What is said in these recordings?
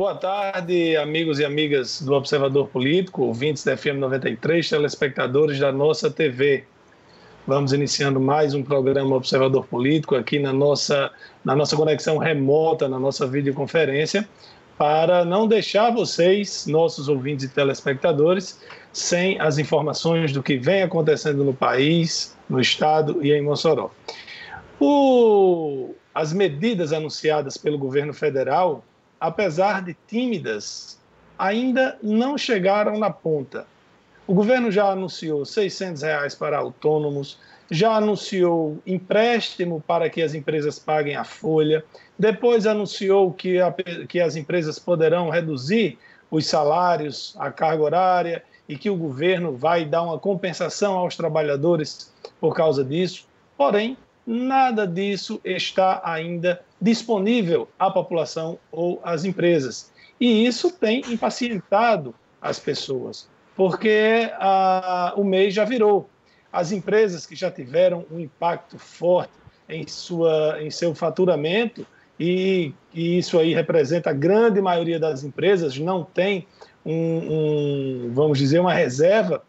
Boa tarde, amigos e amigas do Observador Político, ouvintes da FM 93, telespectadores da nossa TV. Vamos iniciando mais um programa Observador Político aqui na nossa, na nossa conexão remota, na nossa videoconferência, para não deixar vocês, nossos ouvintes e telespectadores, sem as informações do que vem acontecendo no país, no estado e em Mossoró. O, as medidas anunciadas pelo governo federal, apesar de tímidas, ainda não chegaram na ponta. O governo já anunciou 600 reais para autônomos, já anunciou empréstimo para que as empresas paguem a folha, depois anunciou que, a, que as empresas poderão reduzir os salários, a carga horária e que o governo vai dar uma compensação aos trabalhadores por causa disso. Porém, nada disso está ainda disponível à população ou às empresas. E isso tem impacientado as pessoas porque a, o mês já virou. As empresas que já tiveram um impacto forte em, sua, em seu faturamento, e, e isso aí representa a grande maioria das empresas, não tem um, um, vamos dizer, uma reserva,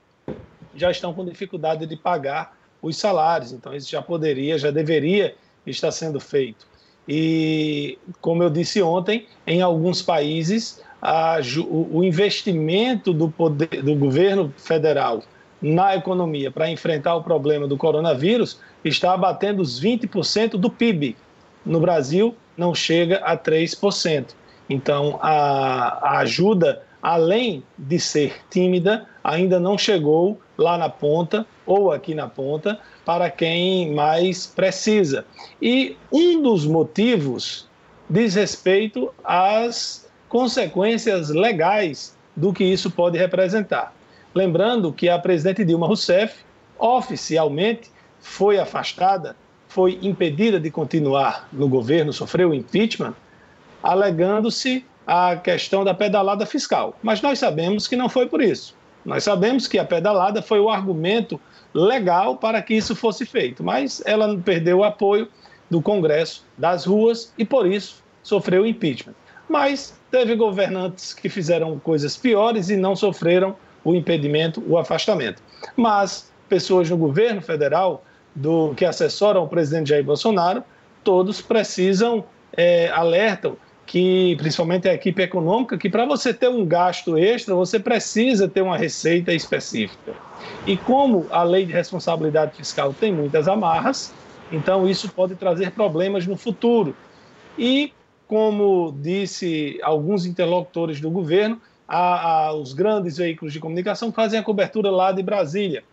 já estão com dificuldade de pagar os salários. Então, isso já poderia, já deveria estar sendo feito. E, como eu disse ontem, em alguns países a, o, investimento do, poder, do governo federal na economia para enfrentar o problema do coronavírus está abatendo os 20% do PIB. No Brasil, não chega a 3%. Então, a, a ajuda, além de ser tímida, ainda não chegou lá na ponta ou aqui na ponta para quem mais precisa. E um dos motivos diz respeito às consequências legais do que isso pode representar. Lembrando que a presidente Dilma Rousseff, oficialmente, foi afastada, foi impedida de continuar no governo, sofreu impeachment, alegando-se a questão da pedalada fiscal. Mas nós sabemos que não foi por isso. Nós sabemos que a pedalada foi o argumento legal para que isso fosse feito, mas ela perdeu o apoio do Congresso, das ruas e por isso sofreu impeachment. Mas teve governantes que fizeram coisas piores e não sofreram o impedimento, o afastamento. Mas pessoas no governo federal do que assessoram o presidente Jair Bolsonaro, todos precisam, é, alertam que, principalmente a equipe econômica, que para você ter um gasto extra, você precisa ter uma receita específica. E como a lei de responsabilidade fiscal tem muitas amarras, então isso pode trazer problemas no futuro. E como disse alguns interlocutores do governo, a, a, os grandes veículos de comunicação fazem a cobertura lá de Brasília.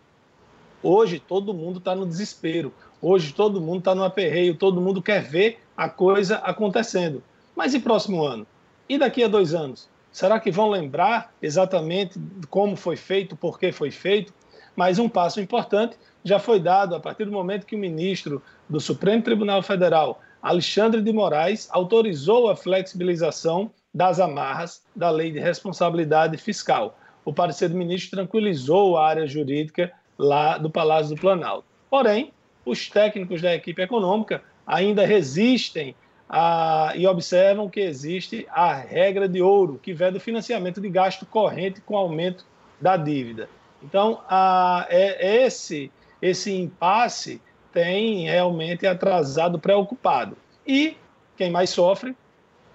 Hoje todo mundo está no desespero, hoje todo mundo está no aperreio, todo mundo quer ver a coisa acontecendo. Mas e próximo ano? E daqui a dois anos? Será que vão lembrar exatamente como foi feito, por que foi feito? Mas um passo importante já foi dado a partir do momento que o ministro do Supremo Tribunal Federal Alexandre de Moraes autorizou a flexibilização das amarras da Lei de Responsabilidade Fiscal. O parecer do ministro tranquilizou a área jurídica lá do Palácio do Planalto. Porém, os técnicos da equipe econômica ainda resistem a, e observam que existe a regra de ouro, que vê do financiamento de gasto corrente com aumento da dívida. Então, a, é, esse, esse impasse tem realmente atrasado, preocupado. E quem mais sofre,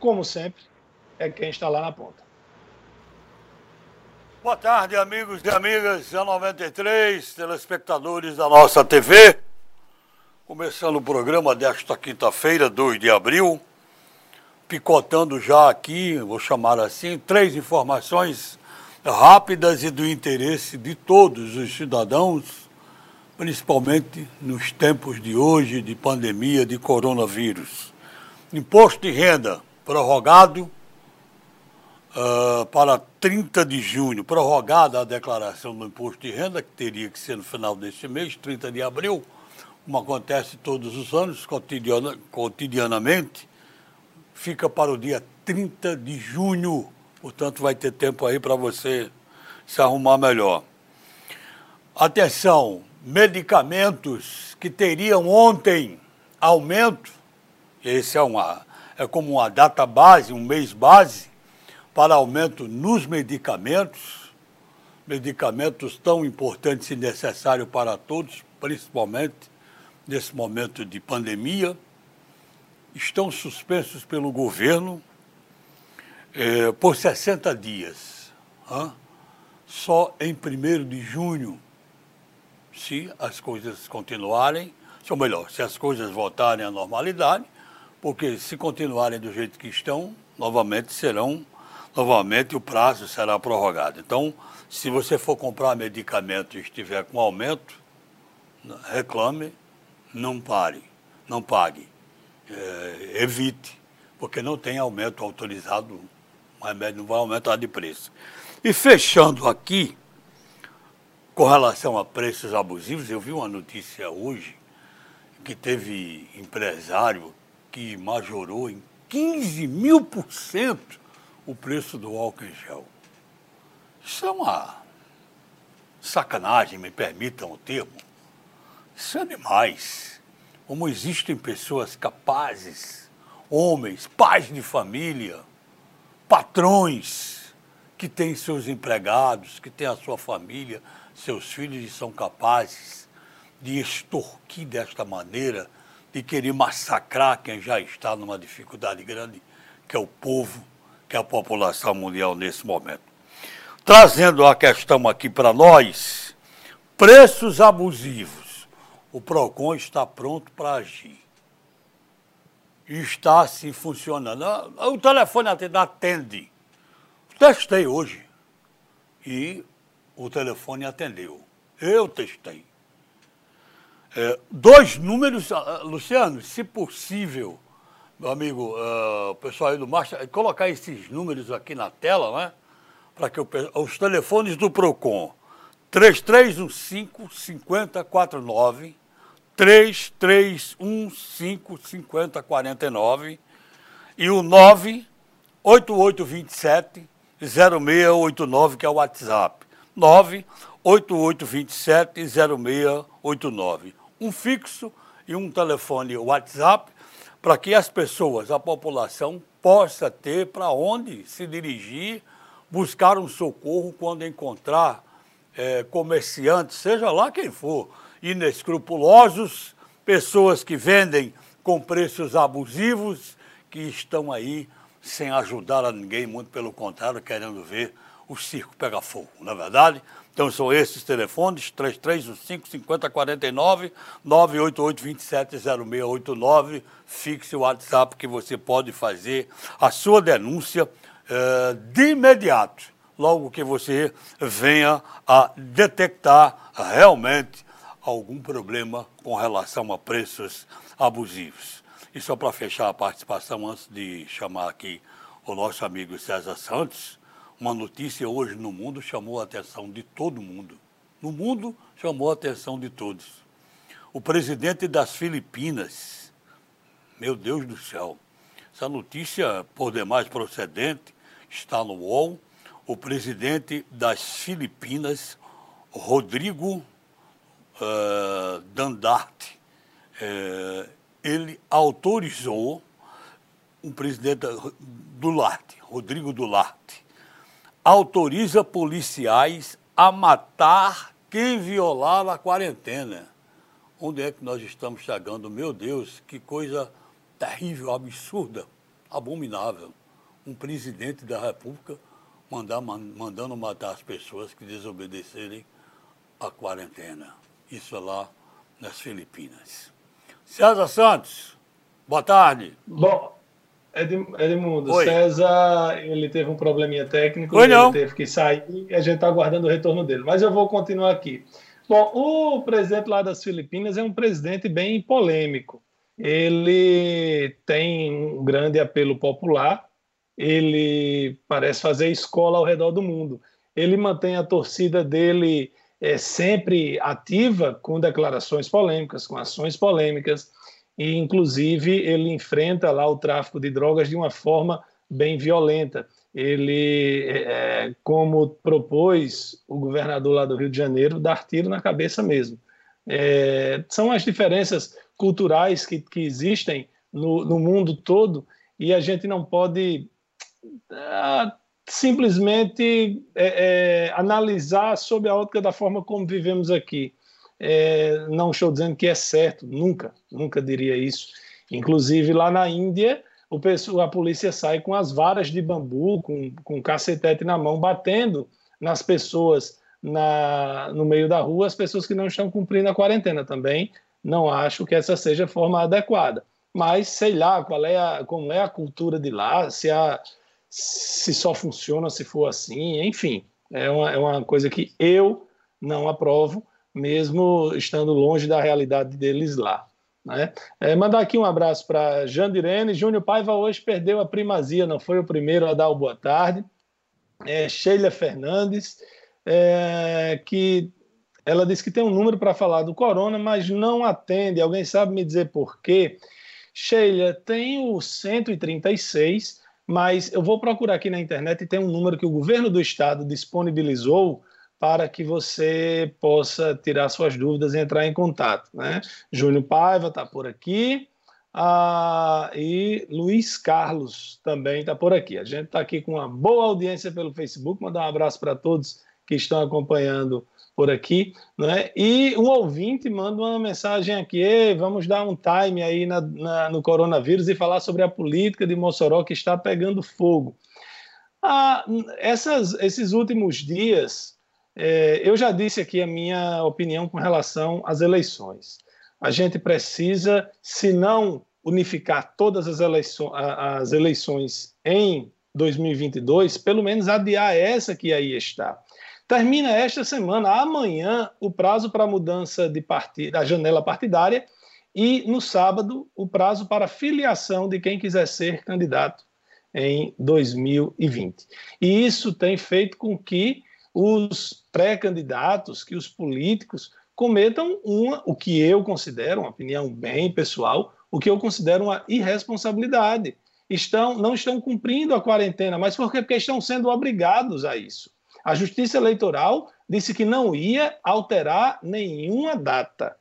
como sempre, é quem está lá na ponta. Boa tarde, amigos e amigas da 93, telespectadores da nossa TV. Começando o programa desta quinta-feira, 2 de abril, picotando já aqui, vou chamar assim, três informações rápidas e do interesse de todos os cidadãos principalmente nos tempos de hoje de pandemia de coronavírus. Imposto de renda prorrogado uh, para 30 de junho, prorrogada a declaração do imposto de renda, que teria que ser no final deste mês, 30 de abril, como acontece todos os anos, cotidiana, cotidianamente, fica para o dia 30 de junho. Portanto, vai ter tempo aí para você se arrumar melhor. Atenção, medicamentos que teriam ontem aumento, esse é, uma, é como uma data base, um mês base, para aumento nos medicamentos, medicamentos tão importantes e necessários para todos, principalmente nesse momento de pandemia, estão suspensos pelo governo eh, por 60 dias. Só em 1 de junho, se as coisas continuarem, ou melhor, se as coisas voltarem à normalidade, porque se continuarem do jeito que estão, novamente serão, novamente o prazo será prorrogado. Então, se você for comprar medicamento e estiver com aumento, reclame, não pare, não pague, é, evite, porque não tem aumento autorizado, não vai aumentar de preço. E fechando aqui, com relação a preços abusivos, eu vi uma notícia hoje que teve empresário que majorou em 15 mil por cento o preço do álcool em gel. Isso é uma sacanagem, me permitam o termo. Isso é demais. Como existem pessoas capazes, homens, pais de família, patrões, que têm seus empregados, que têm a sua família, seus filhos e são capazes de extorquir desta maneira, de querer massacrar quem já está numa dificuldade grande, que é o povo, que é a população mundial nesse momento. Trazendo a questão aqui para nós, preços abusivos. O PROCON está pronto para agir. está assim funcionando. O telefone atende. Testei hoje. E o telefone atendeu. Eu testei. É, dois números, ah, ah, Luciano, se possível, meu amigo, o pessoal aí do Marcha, colocar esses números aqui na tela, né? Para que o, os telefones do PROCON, 3315-5049, 3315-5049 e o 98827 0689, que é o WhatsApp. 988270689. Um fixo e um telefone WhatsApp para que as pessoas, a população, possa ter para onde se dirigir, buscar um socorro quando encontrar é, comerciantes, seja lá quem for, inescrupulosos, pessoas que vendem com preços abusivos, que estão aí sem ajudar a ninguém, muito pelo contrário, querendo ver o circo pega fogo, não é verdade? Então são esses telefones, 3315 5049 988 270689. Fixe o WhatsApp que você pode fazer a sua denúncia uh, de imediato, logo que você venha a detectar realmente algum problema com relação a preços abusivos. E só para fechar a participação, antes de chamar aqui o nosso amigo César Santos, uma notícia hoje no mundo chamou a atenção de todo mundo. No mundo, chamou a atenção de todos. O presidente das Filipinas, meu Deus do céu, essa notícia, por demais procedente, está no UOL. O presidente das Filipinas, Rodrigo Dandarte, ele autorizou um presidente Dularte, Rodrigo Dularte, autoriza policiais a matar quem violar a quarentena. Onde é que nós estamos chegando? Meu Deus, que coisa terrível, absurda, abominável. Um presidente da República mandar, mandando matar as pessoas que desobedecerem a quarentena. Isso é lá nas Filipinas. César Santos, boa tarde. Bom, Edmundo, Oi. César, ele teve um probleminha técnico, Oi, ele teve que sair e a gente está aguardando o retorno dele. Mas eu vou continuar aqui. Bom, o presidente lá das Filipinas é um presidente bem polêmico. Ele tem um grande apelo popular, ele parece fazer escola ao redor do mundo. Ele mantém a torcida dele é, sempre ativa com declarações polêmicas, com ações polêmicas e inclusive ele enfrenta lá o tráfico de drogas de uma forma bem violenta. Ele, é, como propôs o governador lá do Rio de Janeiro, dar tiro na cabeça mesmo. É, são as diferenças culturais que, que existem no, no, mundo todo e a gente não pode ah, simplesmente é, é, analisar sob a ótica da forma como vivemos aqui. É, não estou dizendo que é certo, nunca, nunca diria isso. Inclusive lá na Índia, o pessoal, a polícia sai com as varas de bambu, com, com cacetete na mão, batendo nas pessoas na, no meio da rua, as pessoas que não estão cumprindo a quarentena também. Não acho que essa seja a forma adequada. Mas sei lá qual é a, como é a cultura de lá, se a se só funciona se for assim, enfim, é uma, é uma coisa que eu não aprovo, mesmo estando longe da realidade deles lá. Né? É, mandar aqui um abraço para Jandirene. Júnior Paiva hoje perdeu a primazia, não foi o primeiro a dar o boa tarde. É, Sheila Fernandes, é, que ela disse que tem um número para falar do corona, mas não atende. Alguém sabe me dizer por quê? Sheila, tem o 136 mas eu vou procurar aqui na internet e tem um número que o governo do estado disponibilizou para que você possa tirar suas dúvidas e entrar em contato. Né? Júnior Paiva está por aqui ah, e Luiz Carlos também está por aqui. A gente está aqui com uma boa audiência pelo Facebook. Mandar um abraço para todos que estão acompanhando por aqui, né? E um ouvinte manda uma mensagem aqui, vamos dar um time aí na, na, no coronavírus e falar sobre a política de Mossoró que está pegando fogo. Ah, essas, esses últimos dias, é, eu já disse aqui a minha opinião com relação às eleições. A gente precisa, se não unificar todas as eleições, as eleições em 2022, pelo menos adiar essa que aí está. Termina esta semana, amanhã, o prazo para mudança de da janela partidária e no sábado o prazo para filiação de quem quiser ser candidato em 2020. E isso tem feito com que os pré-candidatos, que os políticos cometam uma, o que eu considero, uma opinião bem pessoal, o que eu considero uma irresponsabilidade. Estão, não estão cumprindo a quarentena, mas por quê? Porque estão sendo obrigados a isso. A Justiça Eleitoral disse que não ia alterar nenhuma data.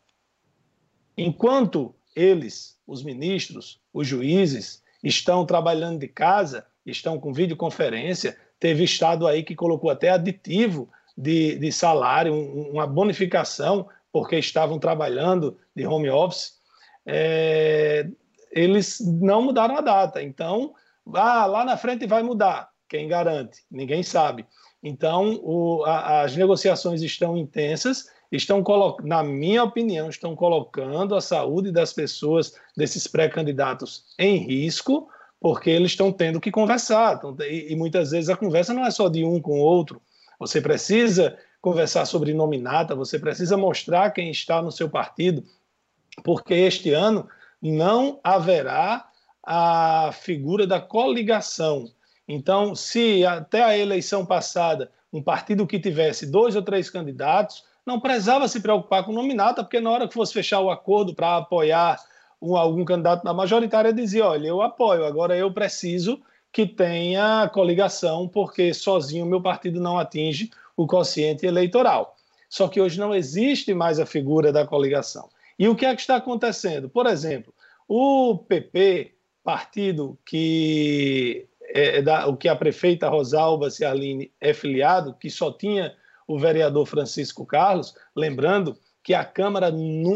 Enquanto eles, os ministros, os juízes, estão trabalhando de casa, estão com videoconferência, teve estado aí que colocou até aditivo de, de salário, um, uma bonificação, porque estavam trabalhando de home office, é, eles não mudaram a data. Então, ah, lá na frente vai mudar. Quem garante? Ninguém sabe. Então, o, a, as negociações estão intensas, estão, na minha opinião, estão colocando a saúde das pessoas, desses pré-candidatos, em risco, porque eles estão tendo que conversar. Então, e, e muitas vezes a conversa não é só de um com o outro. Você precisa conversar sobre nominata, você precisa mostrar quem está no seu partido, porque este ano não haverá a figura da coligação. Então, se até a eleição passada um partido que tivesse dois ou três candidatos não precisava se preocupar com nominata, porque na hora que fosse fechar o acordo para apoiar um, algum candidato na majoritária, dizia: olha, eu apoio, agora eu preciso que tenha coligação, porque sozinho o meu partido não atinge o quociente eleitoral. Só que hoje não existe mais a figura da coligação. E o que é que está acontecendo? Por exemplo, o PP, partido que é, é, da, o que a prefeita Rosalba Ciarline é filiado, que só tinha o vereador Francisco Carlos, lembrando que a Câmara,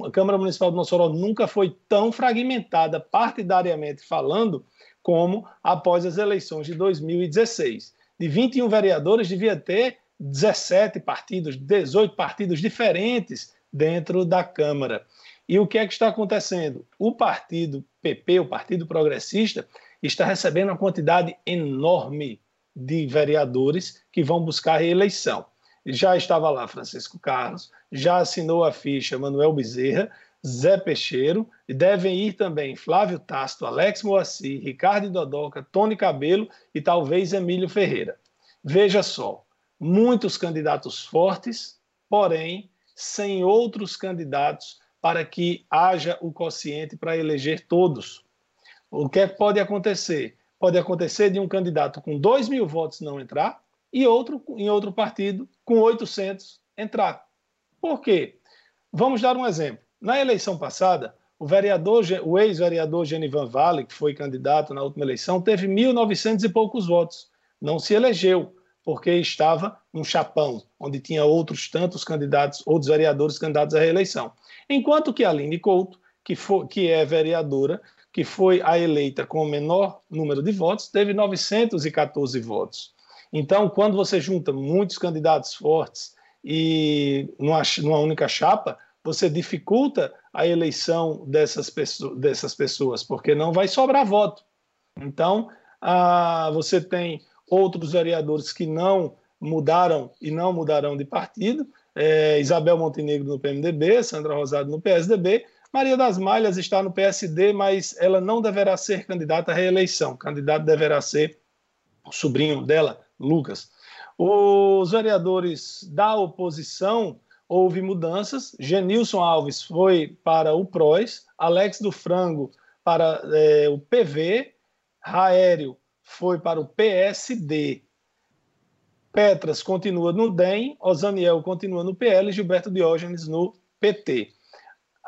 a Câmara Municipal de Mossoró nunca foi tão fragmentada partidariamente falando como após as eleições de 2016. De 21 vereadores, devia ter 17 partidos, 18 partidos diferentes dentro da Câmara. E o que é que está acontecendo? O partido PP, o Partido Progressista, está recebendo uma quantidade enorme de vereadores que vão buscar reeleição. Já estava lá Francisco Carlos, já assinou a ficha Manuel Bezerra, Zé Peixeiro, e devem ir também Flávio Tasto, Alex Moacir, Ricardo Dodoca, Tony Cabelo e talvez Emílio Ferreira. Veja só, muitos candidatos fortes, porém sem outros candidatos para que haja o quociente para eleger todos. O que, é que pode acontecer? Pode acontecer de um candidato com 2 mil votos não entrar e outro em outro partido com 800 entrar. Por quê? Vamos dar um exemplo. Na eleição passada, o vereador, o ex-vereador Genivan Vale, que foi candidato na última eleição, teve 1.900 e poucos votos. não se elegeu, porque estava um chapão, onde tinha outros tantos candidatos, outros vereadores candidatos à reeleição. Enquanto que a Aline Couto, que, foi, que é vereadora, que foi a eleita com o menor número de votos, teve 914 votos. Então, quando você junta muitos candidatos fortes e numa, numa única chapa, você dificulta a eleição dessas, dessas pessoas, porque não vai sobrar voto. Então, ah, você tem outros vereadores que não mudaram e não mudarão de partido, é, Isabel Montenegro no PMDB, Sandra Rosado no PSDB, Maria das Malhas está no PSD, mas ela não deverá ser candidata à reeleição. O candidato deverá ser o sobrinho dela, Lucas. Os vereadores da oposição houve mudanças. Genilson Alves foi para o PROS, Alex do Frango para é, o PV, Raério foi para o PSD. Petras continua no DEM, Osaniel continua no PL, Gilberto Diógenes no PT.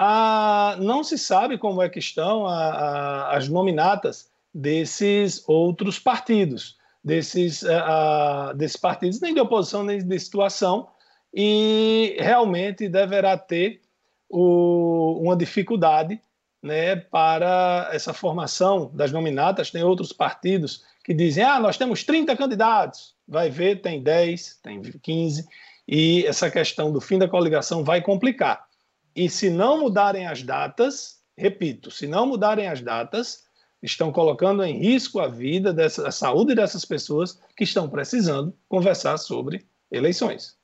Ah, não se sabe como é que estão a, a, as nominatas desses outros partidos, desses, a, desses partidos, nem de oposição, nem de situação, e realmente deverá ter o, uma dificuldade né, para essa formação das nominatas. Tem outros partidos que dizem: ah, nós temos 30 candidatos. Vai ver, tem 10, tem 15, e essa questão do fim da coligação vai complicar. E se não mudarem as datas, repito, se não mudarem as datas, estão colocando em risco a vida, dessa, a saúde dessas pessoas que estão precisando conversar sobre eleições.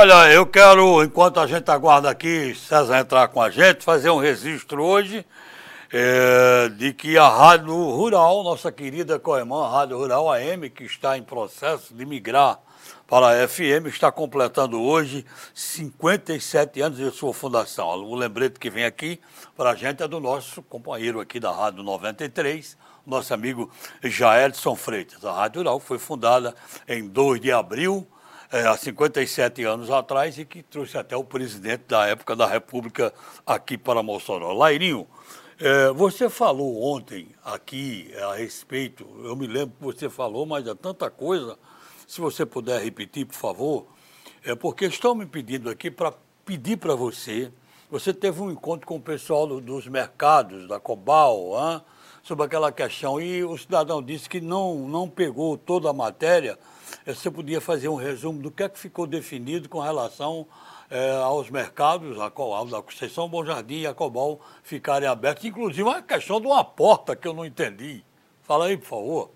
Olha, eu quero, enquanto a gente aguarda aqui César entrar com a gente, fazer um registro hoje é, de que a Rádio Rural, nossa querida Coemã, Rádio Rural AM, que está em processo de migrar para a FM, está completando hoje 57 anos de sua fundação. O lembrete que vem aqui para a gente é do nosso companheiro aqui da Rádio 93, nosso amigo Jaelson Freitas. A Rádio Rural foi fundada em 2 de abril é, há 57 anos atrás e que trouxe até o presidente da época da República aqui para Mossoró. Lairinho, é, você falou ontem aqui a respeito, eu me lembro que você falou, mas é tanta coisa, se você puder repetir, por favor, é porque estão me pedindo aqui para pedir para você, você teve um encontro com o pessoal do, dos mercados, da Cobal, hein, sobre aquela questão, e o cidadão disse que não, não pegou toda a matéria, você podia fazer um resumo do que é que ficou definido com relação é, aos mercados, a, a Conceição Bom Jardim e a Cobol ficarem abertos, inclusive a questão de uma porta que eu não entendi. Fala aí, por favor.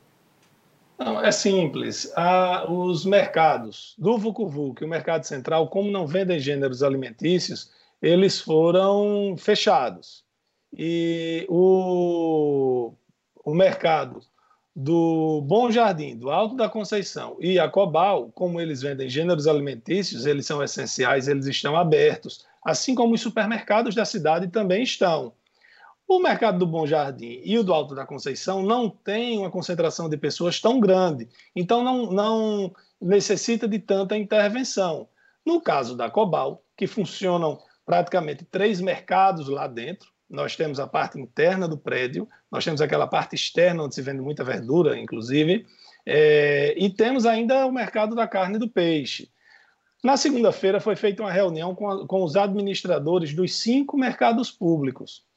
Não, é simples. Ah, os mercados do Vucu e o mercado central, como não vendem gêneros alimentícios, eles foram fechados. E o, o mercado do Bom Jardim, do Alto da Conceição e a Cobal, como eles vendem gêneros alimentícios, eles são essenciais, eles estão abertos, assim como os supermercados da cidade também estão. O mercado do Bom Jardim e o do Alto da Conceição não tem uma concentração de pessoas tão grande, então não, não necessita de tanta intervenção. No caso da Cobal, que funcionam praticamente três mercados lá dentro, nós temos a parte interna do prédio, nós temos aquela parte externa onde se vende muita verdura, inclusive, é, e temos ainda o mercado da carne e do peixe. Na segunda-feira foi feita uma reunião com, a, com, os administradores dos cinco mercados públicos.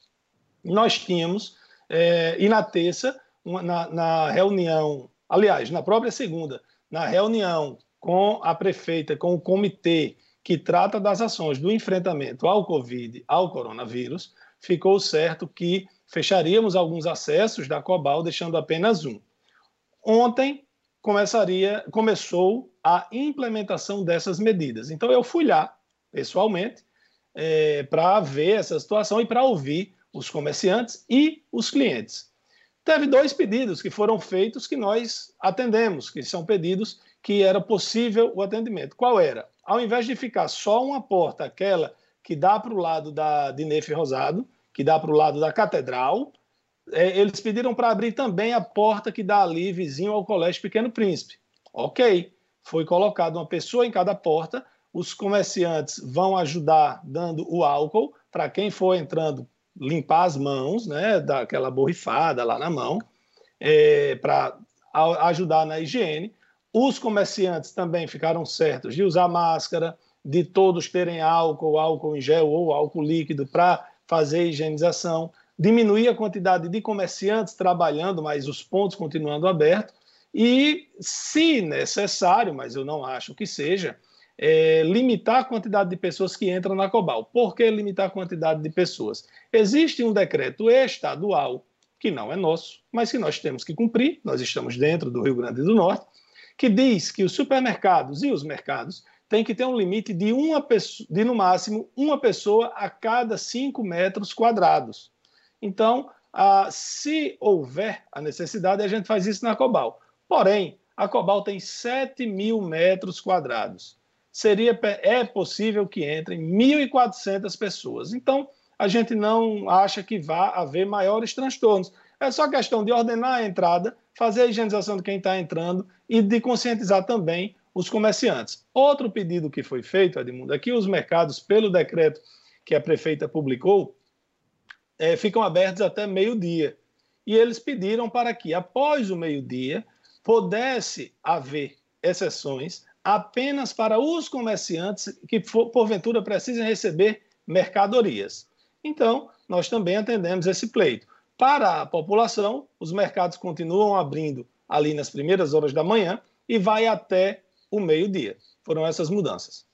Nós tínhamos, é, e na terça, uma, na, na reunião, aliás, na própria segunda, na reunião com a prefeita, com o comitê que trata das ações do enfrentamento ao Covid, ao coronavírus, ficou certo que fecharíamos alguns acessos da Cobal, deixando apenas um. Ontem começaria, começou a implementação dessas medidas. Então eu fui lá, pessoalmente, é, para ver essa situação e para ouvir os comerciantes e os clientes. Teve dois pedidos que foram feitos que nós atendemos, que são pedidos que era possível o atendimento. Qual era? Ao invés de ficar só uma porta, aquela que dá para o lado da, de Nefe Rosado, que dá para o lado da Catedral. É, eles pediram para abrir também a porta que dá ali, vizinho ao Colégio Pequeno Príncipe. Ok, foi colocado uma pessoa em cada porta. Os comerciantes vão ajudar dando o álcool para quem for entrando limpar as mãos, né, daquela borrifada lá na mão, é, para ajudar na higiene. os comerciantes também ficaram certos de usar máscara, de todos terem álcool, álcool em gel ou álcool líquido para fazer higienização, diminuir a quantidade de comerciantes trabalhando, mas os pontos continuando abertos, e, se necessário, mas eu não acho que seja, é, limitar a quantidade de pessoas que entram na Cobal. Por que limitar a quantidade de pessoas? Existe um decreto estadual, que não é nosso, mas que nós temos que cumprir, nós estamos dentro do Rio Grande do Norte, que diz que os supermercados e os mercados têm que ter um limite de, uma pessoa, de no máximo uma pessoa a cada cinco metros quadrados. Então, ah, se houver a necessidade, a gente faz isso na Cobal. Porém, a Cobal tem 7 mil metros quadrados. Seria, é possível que entrem 1.400 pessoas. Então, a gente não acha que vá haver maiores transtornos. É só questão de ordenar a entrada, fazer a higienização de quem está entrando e de conscientizar também os comerciantes. Outro pedido que foi feito, Edmundo, é que os mercados, pelo decreto que a prefeita publicou, é, ficam abertos até meio-dia. E eles pediram para que, após o meio-dia, pudesse haver exceções apenas para os comerciantes que, porventura, precisem receber mercadorias. Então, nós também atendemos esse pleito. Para a população, os mercados continuam abrindo ali nas primeiras horas da manhã e vai até o meio-dia. Foram essas mudanças.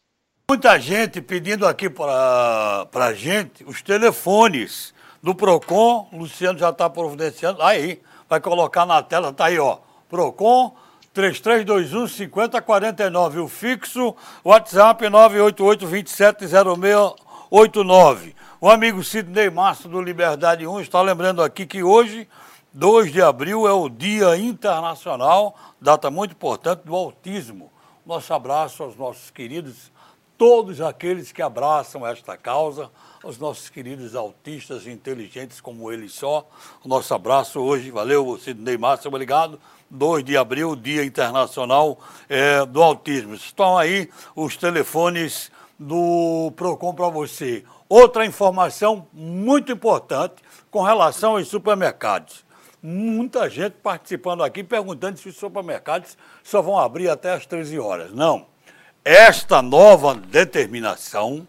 Muita gente pedindo aqui para a gente os telefones do PROCON. Luciano já está providenciando. Aí, vai colocar na tela, tá aí, ó. PROCON 3321 5049. O fixo, WhatsApp 988 270689. O amigo Sidney Márcio do Liberdade 1 está lembrando aqui que hoje, 2 de abril, é o Dia Internacional, data muito importante, do autismo. Nosso abraço aos nossos queridos, todos aqueles que abraçam esta causa, aos nossos queridos autistas inteligentes como eles só. O nosso abraço hoje, valeu, Sidney Márcio, obrigado. 2 de abril, Dia Internacional é, do Autismo. Estão aí os telefones do PROCON para você. Outra informação muito importante com relação aos supermercados. Muita gente participando aqui perguntando se os supermercados só vão abrir até às 13 horas. Não. Esta nova determinação,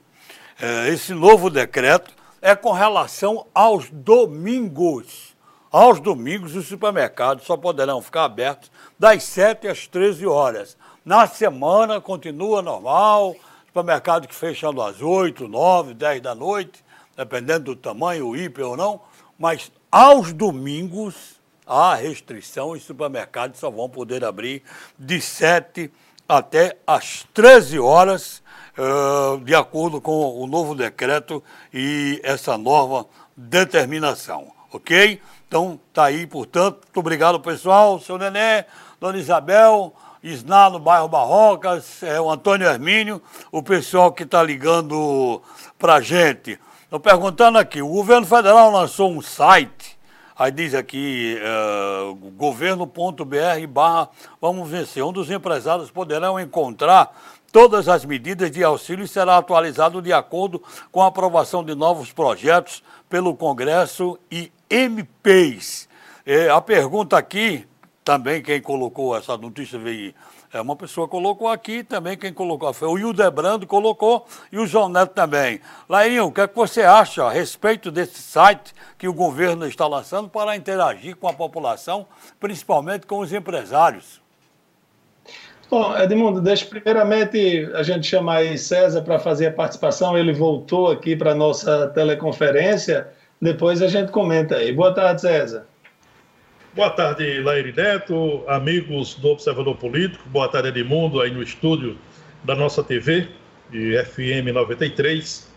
é, esse novo decreto, é com relação aos domingos. Aos domingos, os supermercados só poderão ficar abertos das 7 às 13 horas. Na semana, continua normal, supermercado que fechando às 8, 9, 10 da noite, dependendo do tamanho, o hiper ou não, mas aos domingos há restrição e supermercados só vão poder abrir de 7 até às 13 horas, uh, de acordo com o novo decreto e essa nova determinação, ok? Então, tá aí, portanto, muito obrigado, pessoal, seu Nené, Dona Isabel, Isná no bairro Barrocas, é, o Antônio Hermínio, o pessoal que está ligando para a gente. Estou perguntando aqui, o governo federal lançou um site, aí diz aqui, é, governo.br barra vamos vencer, onde os empresários poderão encontrar todas as medidas de auxílio será atualizado de acordo com a aprovação de novos projetos pelo Congresso e MPs. É, a pergunta aqui, também quem colocou essa notícia veio, é uma pessoa colocou aqui, também quem colocou foi o Hildebrando colocou e o João Neto também. Lairinho, o que, é que você acha a respeito desse site que o governo está lançando para interagir com a população, principalmente com os empresários? Bom, Edmundo, deixa primeiramente a gente chamar aí César para fazer a participação. Ele voltou aqui para a nossa teleconferência. Depois a gente comenta aí. Boa tarde, César. Boa tarde, Laíri Neto, amigos do Observador Político. Boa tarde, Edmundo, aí no estúdio da nossa TV, de FM 93.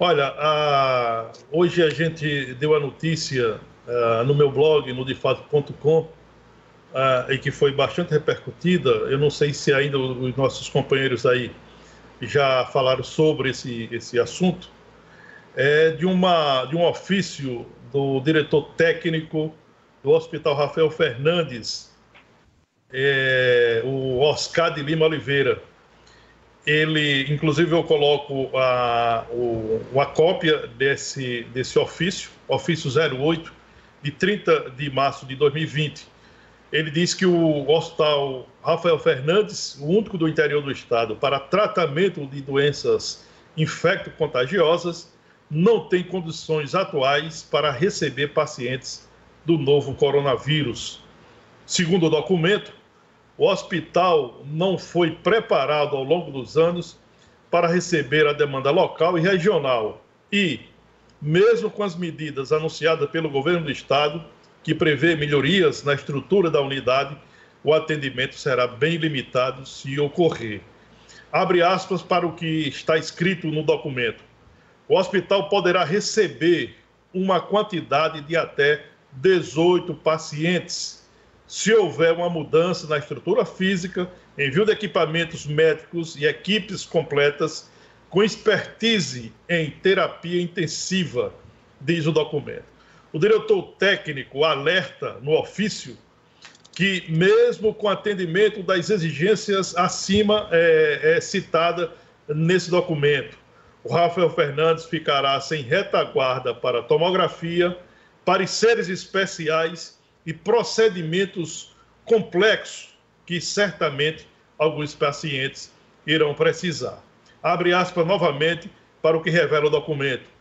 Olha, a... hoje a gente deu a notícia uh, no meu blog, no defato.com, uh, e que foi bastante repercutida. Eu não sei se ainda os nossos companheiros aí já falaram sobre esse, esse assunto, é, de, uma, de um ofício do diretor técnico do Hospital Rafael Fernandes, é, o Oscar de Lima Oliveira. Ele, inclusive, eu coloco a, o, a cópia desse, desse ofício, ofício 08, de 30 de março de 2020. ele diz que o Hospital Rafael Fernandes, o único do interior do estado para tratamento de doenças infecto-contagiosas, não tem condições atuais para receber pacientes do novo coronavírus. Segundo o documento, o hospital não foi preparado ao longo dos anos para receber a demanda local e regional e, mesmo com as medidas anunciadas pelo governo do estado, que prevê melhorias na estrutura da unidade, o atendimento será bem limitado se ocorrer. Abre aspas para o que está escrito no documento. O hospital poderá receber uma quantidade de até 18 pacientes. Se houver uma mudança na estrutura física, envio de equipamentos médicos e equipes completas com expertise em terapia intensiva, diz o documento. O diretor técnico alerta no ofício que, mesmo com atendimento das exigências acima é, é, citada nesse documento, o Rafael Fernandes ficará sem retaguarda para tomografia, pareceres especiais e procedimentos complexos que certamente alguns pacientes irão precisar. Abre aspas novamente para o que revela o documento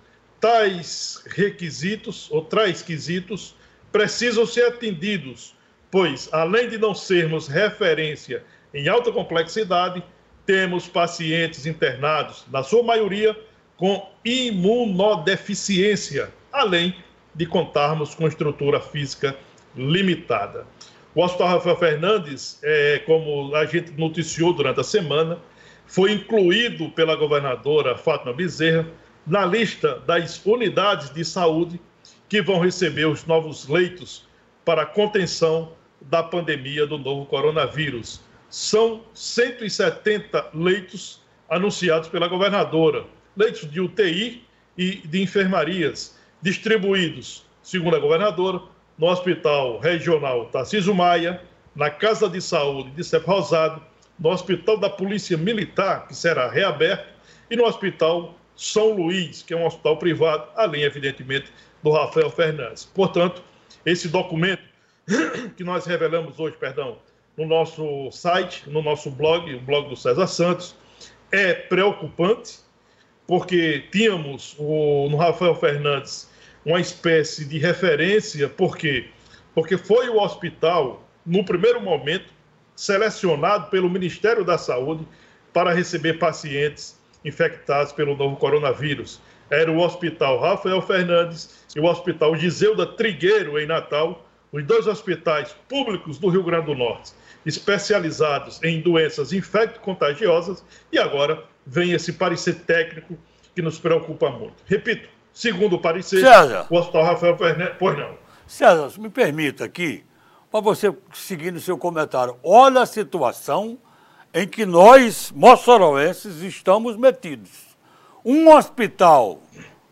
tais requisitos ou tais quesitos precisam ser atendidos, pois, além de não sermos referência em alta complexidade, temos pacientes internados, na sua maioria, com imunodeficiência, além de contarmos com estrutura física limitada. O Hospital Rafael Fernandes, é, como a gente noticiou durante a semana, foi incluído pela governadora Fátima Bezerra na lista das unidades de saúde que vão receber os novos leitos para contenção da pandemia do novo coronavírus. São 170 leitos anunciados pela governadora, leitos de UTI e de enfermarias, distribuídos, segundo a governadora, no Hospital Regional Tarcísio Maia, na Casa de Saúde de Cep Rosado, no Hospital da Polícia Militar, que será reaberto, e no Hospital são Luís, que é um hospital privado, além, evidentemente, do Rafael Fernandes. Portanto, esse documento que nós revelamos hoje, perdão, no nosso site, no nosso blog, o blog do César Santos, é preocupante, porque tínhamos o, no Rafael Fernandes uma espécie de referência, por quê? Porque foi o hospital, no primeiro momento, selecionado pelo Ministério da Saúde para receber pacientes infectados pelo novo coronavírus. Era o Hospital Rafael Fernandes e o Hospital Giseuda Trigueiro, em Natal, os dois hospitais públicos do Rio Grande do Norte, especializados em doenças infecto-contagiosas, e agora vem esse parecer técnico que nos preocupa muito. Repito, segundo o parecer, César, o Hospital Rafael Fernandes. Pois não. César, me permita aqui, para você seguir no seu comentário. Olha a situação em que nós, moçoroenses, estamos metidos. Um hospital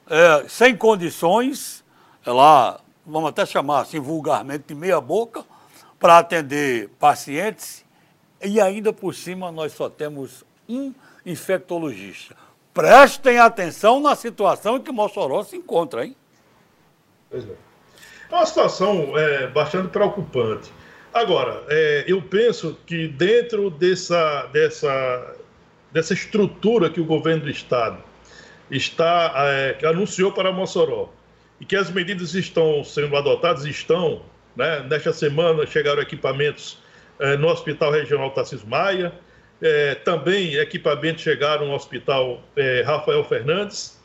é, sem condições, é lá, vamos até chamar assim vulgarmente de meia boca, para atender pacientes, e ainda por cima nós só temos um infectologista. Prestem atenção na situação em que Mossoró se encontra, hein? Pois é. É uma situação é, bastante preocupante. Agora, é, eu penso que dentro dessa, dessa, dessa estrutura que o governo do Estado está, é, que anunciou para Mossoró, e que as medidas estão sendo adotadas, estão, né, nesta semana chegaram equipamentos é, no Hospital Regional Tassis Maia, é, também equipamentos chegaram no Hospital é, Rafael Fernandes,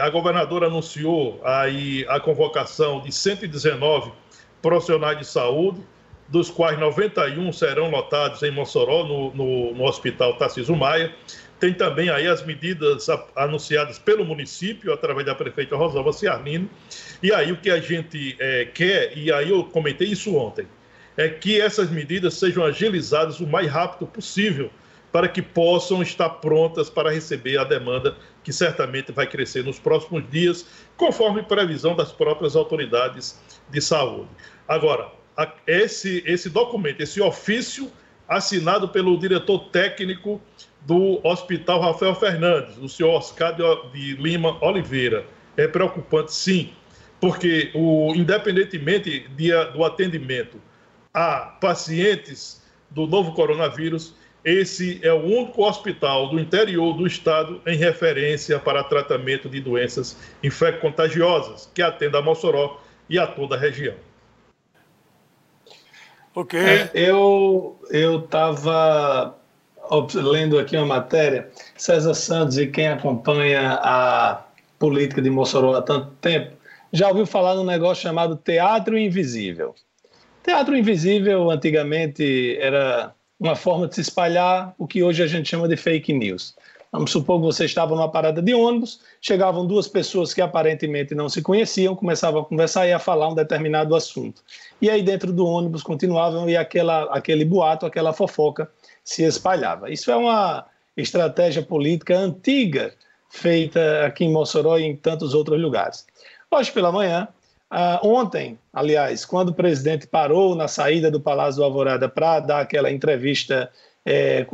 a governadora anunciou aí a convocação de 119 profissionais de saúde, dos quais 91 serão lotados em Mossoró, no, no, no Hospital Tarcísio Maia. Tem também aí as medidas anunciadas pelo município, através da prefeita Rosalba Ciarlino. E aí o que a gente é, quer, e aí eu comentei isso ontem, é que essas medidas sejam agilizadas o mais rápido possível, para que possam estar prontas para receber a demanda que certamente vai crescer nos próximos dias, conforme previsão das próprias autoridades de saúde. Agora, esse, esse documento, esse ofício assinado pelo diretor técnico do Hospital Rafael Fernandes, o senhor Oscar de Lima Oliveira, é preocupante sim, porque o, independentemente de, do atendimento a pacientes do novo coronavírus, esse é o único hospital do interior do estado em referência para tratamento de doenças infecto-contagiosas, que atende a Mossoró e a toda a região. Ok. É, eu estava lendo aqui uma matéria, César Santos e quem acompanha a política de Mossoró há tanto tempo, já ouviu falar num negócio chamado Teatro Invisível. Teatro Invisível, antigamente, era uma forma de se espalhar o que hoje a gente chama de fake news. Vamos supor que você estava numa parada de ônibus, chegavam duas pessoas que aparentemente não se conheciam, começavam a conversar e a falar um determinado assunto. E aí dentro do ônibus continuavam e aquela, aquele boato, aquela fofoca se espalhava. Isso é uma estratégia política antiga feita aqui em Mossoró e em tantos outros lugares. Hoje pela manhã, uh, ontem, aliás, quando o presidente parou na saída do Palácio do Alvorada para dar aquela entrevista é,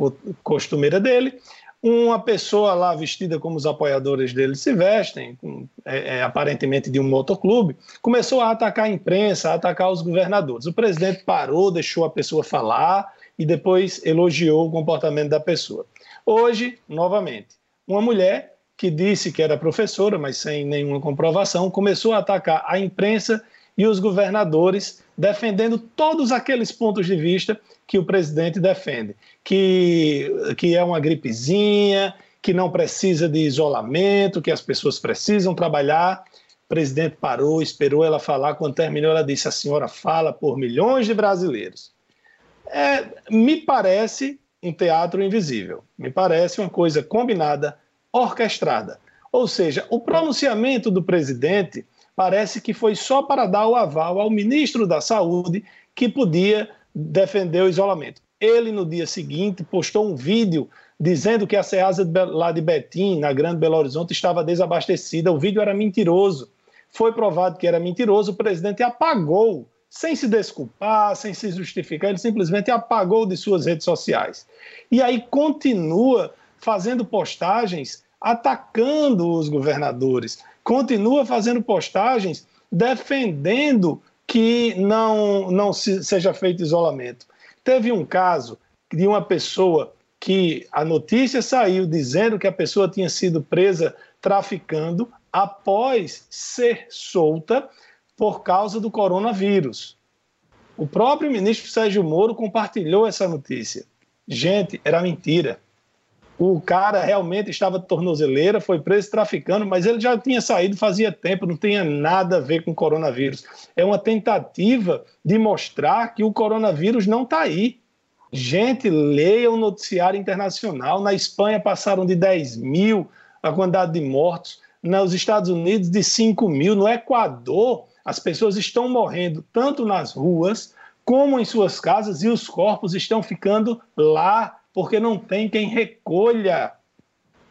costumeira dele, uma pessoa lá vestida como os apoiadores dele se vestem, com, é, é, aparentemente de um motoclube, começou a atacar a imprensa, a atacar os governadores. O presidente parou, deixou a pessoa falar e depois elogiou o comportamento da pessoa. Hoje, novamente, uma mulher que disse que era professora, mas sem nenhuma comprovação, começou a atacar a imprensa e os governadores, defendendo todos aqueles pontos de vista que o presidente defende, que, que é uma gripezinha, que não precisa de isolamento, que as pessoas precisam trabalhar. O presidente parou, esperou ela falar. Quando terminou, ela disse: A senhora fala por milhões de brasileiros. É, me parece um teatro invisível, me parece uma coisa combinada orquestrada. Ou seja, o pronunciamento do presidente parece que foi só para dar o aval ao ministro da Saúde que podia defender o isolamento. Ele, no dia seguinte, postou um vídeo dizendo que a SEASA lá de Betim, na Grande Belo Horizonte, estava desabastecida. O vídeo era mentiroso. Foi provado que era mentiroso, o presidente apagou, sem se desculpar, sem se justificar, ele simplesmente apagou de suas redes sociais. E aí continua fazendo postagens atacando os governadores, continua fazendo postagens defendendo que não, não se, seja feito isolamento. Teve um caso de uma pessoa que a notícia saiu dizendo que a pessoa tinha sido presa traficando após ser solta por causa do coronavírus. O próprio ministro Sérgio Moro compartilhou essa notícia. Gente, era mentira o cara realmente estava de tornozeleira, foi preso traficando, mas ele já tinha saído fazia tempo, não tinha nada a ver com coronavírus. É uma tentativa de mostrar que o coronavírus não está aí. Gente, leia o noticiário internacional. Na Espanha passaram de 10 mil a quantidade de mortos, nos Estados Unidos de 5 mil, no Equador as pessoas estão morrendo tanto nas ruas como em suas casas e os corpos estão ficando lá porque não tem quem recolha.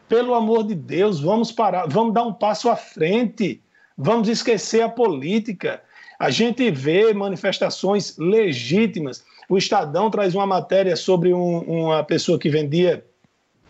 Pelo amor de Deus, vamos parar, vamos dar um passo à frente, vamos esquecer a política. A gente vê manifestações legítimas. O Estadão traz uma matéria sobre um, uma pessoa que vendia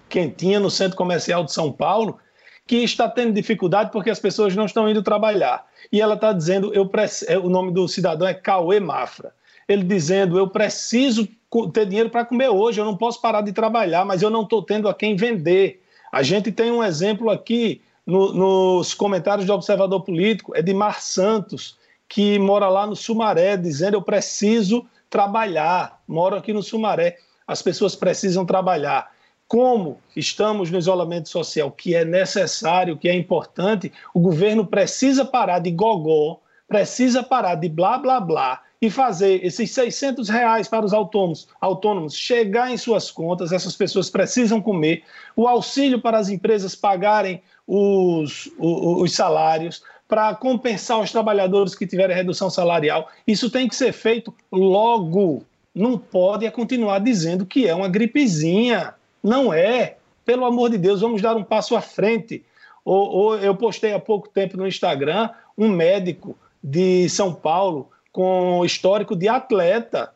quentinha no centro comercial de São Paulo, que está tendo dificuldade porque as pessoas não estão indo trabalhar. E ela está dizendo, eu é, o nome do cidadão é Cauê Mafra. Ele dizendo, eu preciso ter dinheiro para comer hoje, eu não posso parar de trabalhar, mas eu não estou tendo a quem vender. A gente tem um exemplo aqui no, nos comentários do Observador Político, é de Mar Santos, que mora lá no Sumaré, dizendo eu preciso trabalhar, moro aqui no Sumaré, as pessoas precisam trabalhar. Como estamos no isolamento social, que é necessário, que é importante, o governo precisa parar de gogó, precisa parar de blá blá blá e fazer esses 600 reais para os autônomos, autônomos chegar em suas contas, essas pessoas precisam comer, o auxílio para as empresas pagarem os, os, os salários, para compensar os trabalhadores que tiverem redução salarial. Isso tem que ser feito logo. Não pode continuar dizendo que é uma gripezinha. Não é. Pelo amor de Deus, vamos dar um passo à frente. Ou, ou eu postei há pouco tempo no Instagram um médico de São Paulo com histórico de atleta,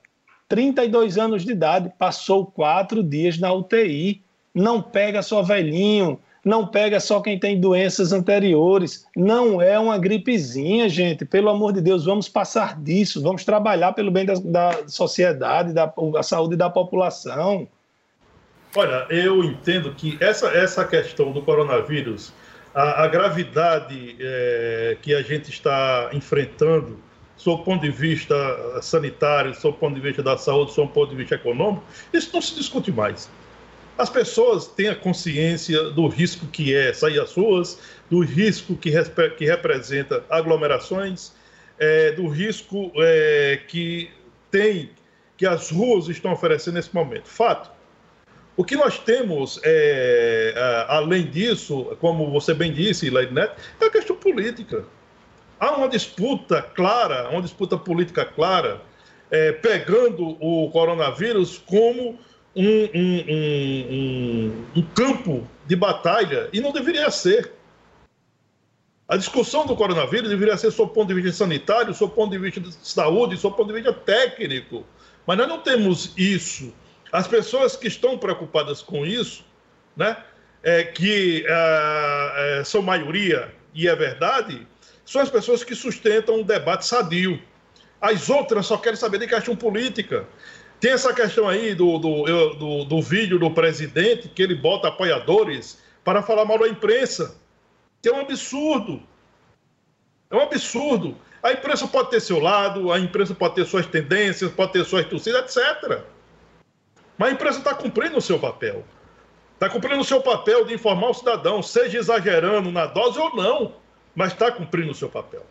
32 anos de idade, passou quatro dias na UTI, não pega só velhinho, não pega só quem tem doenças anteriores. Não é uma gripezinha, gente. Pelo amor de Deus, vamos passar disso. Vamos trabalhar pelo bem da, da sociedade, da, da saúde da população. Olha, eu entendo que essa, essa questão do coronavírus, a, a gravidade é, que a gente está enfrentando, sob o ponto de vista sanitário, sob o ponto de vista da saúde, sob o ponto de vista econômico, isso não se discute mais. As pessoas têm a consciência do risco que é sair às ruas, do risco que, que representa aglomerações, é, do risco é, que tem, que as ruas estão oferecendo nesse momento. Fato. O que nós temos, é, além disso, como você bem disse, Leide Neto, é a questão política. Há uma disputa clara, uma disputa política clara, é, pegando o coronavírus como um, um, um, um, campo de batalha e não deveria ser. A discussão do coronavírus deveria ser sob ponto de vista sanitário, sob ponto de vista de saúde, sob ponto de vista técnico. Mas nós não temos isso. As pessoas que estão preocupadas com isso, né, é, que é, é, são maioria, e é verdade, são as pessoas que sustentam um debate sadio. As outras só querem saber de questão política. Tem essa questão aí do, do, do, do vídeo do presidente, que ele bota apoiadores para falar mal da imprensa, que é um absurdo. É um absurdo. A imprensa pode ter seu lado, a imprensa pode ter suas tendências, pode ter suas torcidas, etc. Mas a imprensa está cumprindo o seu papel. Está cumprindo o seu papel de informar o cidadão, seja exagerando na dose ou não, mas está cumprindo o seu papel.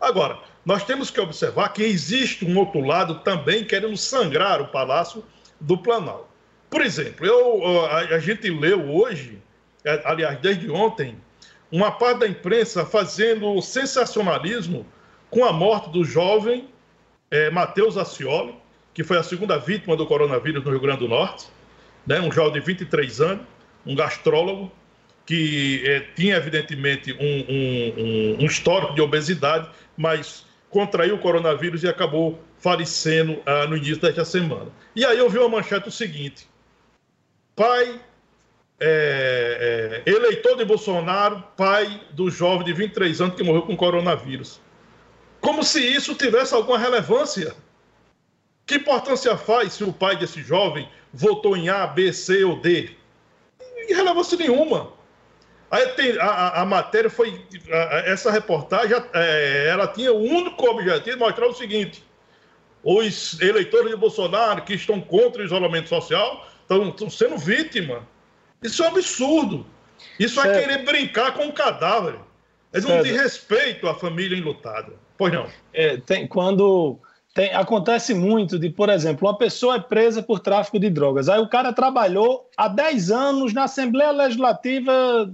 Agora, nós temos que observar que existe um outro lado também querendo sangrar o Palácio do Planalto. Por exemplo, eu, a, gente leu hoje, é, aliás, desde ontem, uma parte da imprensa fazendo sensacionalismo com a morte do jovem é, Matheus Acioli, que foi a segunda vítima do coronavírus no Rio Grande do Norte, né, um jovem de 23 anos, um gastrólogo, que é, tinha evidentemente um, um, um, um histórico de obesidade, mas contraiu o coronavírus e acabou falecendo ah, no início desta semana. E aí eu vi uma manchete o seguinte: pai, é, é, eleitor de Bolsonaro, pai do jovem de 23 anos que morreu com coronavírus. Como se isso tivesse alguma relevância. Que importância faz se o pai desse jovem votou em A, B, C ou D? Irrelevância nenhuma. Aí tem, a, a matéria foi. A, essa reportagem é, ela tinha o único objetivo de mostrar o seguinte: os eleitores de Bolsonaro que estão contra o isolamento social estão, estão sendo vítima. Isso é um absurdo. Isso certo. é querer brincar com o cadáver. É um desrespeito à família enlutada. Pois não. É, tem, quando tem, acontece muito de, por exemplo, uma pessoa é presa por tráfico de drogas. Aí o cara trabalhou há 10 anos na Assembleia Legislativa